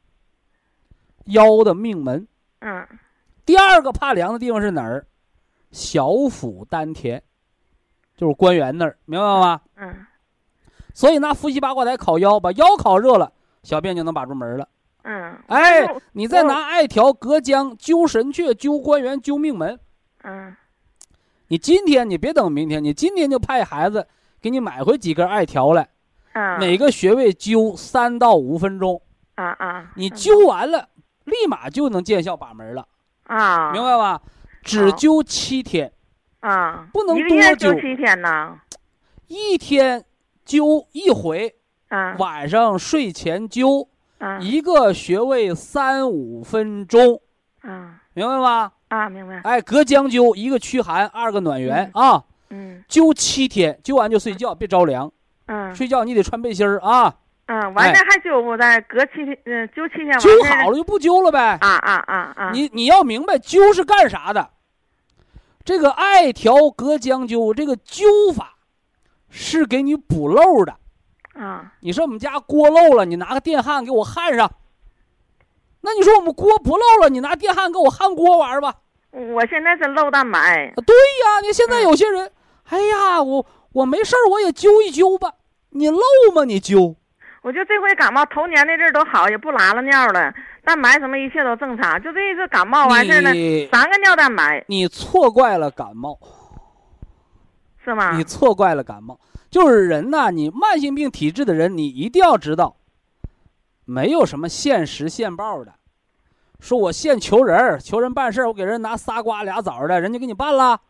腰的命门。
嗯
第二个怕凉的地方是哪儿？小腹丹田，就是关元那儿，明白吗？
嗯
所以拿伏羲八卦台烤腰，把腰烤热了，小便就能把住门了。
嗯。
哎，你再拿艾条、隔姜灸神阙、灸关元、灸命门。
嗯
你今天你别等明天，你今天就派孩子给你买回几根艾条来，
啊。
每个穴位灸三到五分钟，
啊啊。
你
嗯
灸完了，立马就能见效把门了，
啊。
明白吧？只灸七天，
啊。
不能多灸
就七天呢。
一天灸一回，
啊。
晚上睡前灸，
啊。
一个穴位三五分钟，
啊
明白吗？
啊，明白。
哎，隔姜灸，一个驱寒，二个暖元啊。
嗯
灸七天，灸完就睡觉，别着凉。
嗯
睡觉你得穿背心儿啊。
嗯，完了还灸不再隔七天，嗯，灸七天完
灸好了就不灸了呗。
啊啊啊啊！
你你要明白灸是干啥的。这个艾条隔姜灸，这个灸法是给你补漏的。
啊
你说我们家锅漏了，你拿个电焊给我焊上。那你说我们锅不漏了，你拿电焊给我焊锅玩儿吧？
我现在是漏蛋白。
对呀，你现在有些人，哎呀，我我没事儿我也灸一灸吧。你漏吗？你灸。
我就这回感冒头年那阵儿都好，也不拉拉尿了，蛋白什么一切都正常。就这一次感冒完事儿呢，三个尿蛋白
你错怪了感冒，
是吗
你？错怪了感冒。就是人呐，你慢性病体质的人，你一定要知道，没有什么限时限报的。说我现求人儿，求人办事儿，我给人拿仨瓜俩枣儿的，人家给你办了。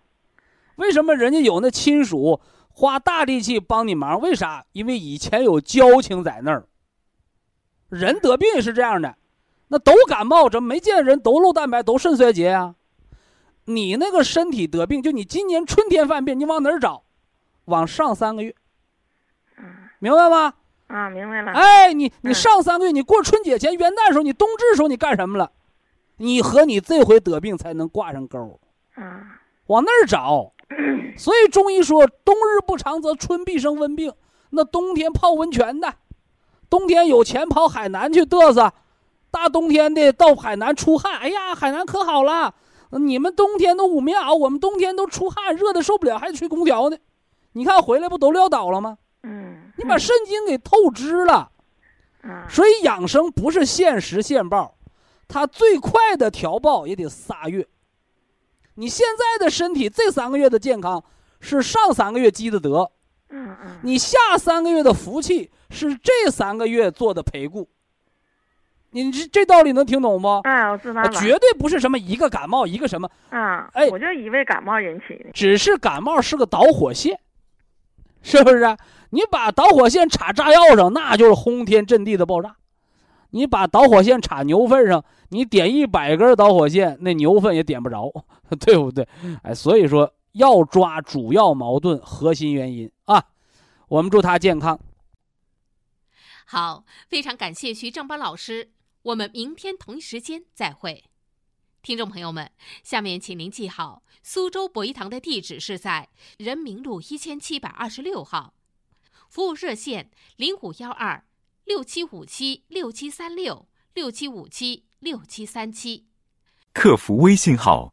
为什么人家有那亲属花大力气帮你忙？为啥？因为以前有交情在那儿。人得病也是这样的，那都感冒，怎么没见人都漏蛋白，都肾衰竭啊、你那个身体得病，就你今年春天犯病，你往哪儿找？往上三个月，明白吗？
啊，明白了。
哎，你你
嗯
上三个月，你过春节前、元旦的时候，你冬至的时候，你干什么了？你和你这回得病才能挂上钩，
啊
往那儿找。所以中医说，冬日不长则春必生温病。那冬天泡温泉的，冬天有钱跑海南去嘚瑟，大冬天的到海南出汗，哎呀，海南可好了。你们冬天都捂棉袄，我们冬天都出汗，热的受不了，还得吹空调呢。你看回来不都撂倒了吗？
嗯。
你把肾经给透支了。
啊
所以养生不是限时限报，它最快的调报也得仨月。你现在的身体这三个月的健康是上三个月积的德，
嗯嗯
你下三个月的福气是这三个月做的培固。你这这道理能听懂不？
啊，我知道了。
绝对不是什么一个感冒一个什么，
啊，
哎
我就以为感冒引起的。
只是感冒是个导火线，是不是啊？你把导火线插炸药上，那就是轰天震地的爆炸；你把导火线插牛粪上，你点一百根导火线，那牛粪也点不着，对不对？哎，所以说要抓主要矛盾、核心原因啊。我们祝他健康。
好，非常感谢徐正邦老师，我们明天同一时间再会。听众朋友们，下面请您记好，苏州博一堂的地址是在人民路一千七百二十六号，服务热线零五幺二六七五七六七三六六七五七六七三七。
客服微信号